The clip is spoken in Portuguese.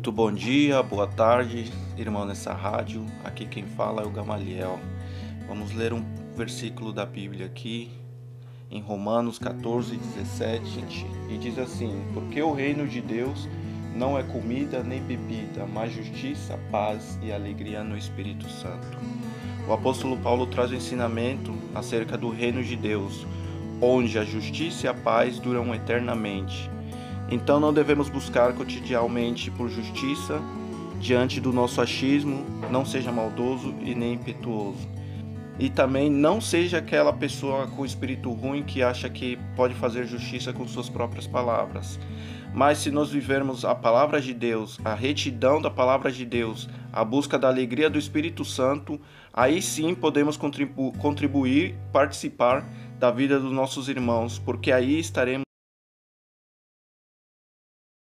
Muito bom dia, boa tarde, irmão nessa rádio. Aqui quem fala é o Gamaliel. Vamos ler um versículo da Bíblia aqui, em Romanos 14, 17, e diz assim: Porque o reino de Deus não é comida nem bebida, mas justiça, paz e alegria no Espírito Santo. O apóstolo Paulo traz o ensinamento acerca do reino de Deus, onde a justiça e a paz duram eternamente. Então não devemos buscar cotidianamente por justiça diante do nosso achismo, não seja maldoso e nem impetuoso. E também não seja aquela pessoa com espírito ruim que acha que pode fazer justiça com suas próprias palavras. Mas se nós vivermos a palavra de Deus, a retidão da palavra de Deus, a busca da alegria do Espírito Santo, aí sim podemos contribu contribuir, participar da vida dos nossos irmãos, porque aí estaremos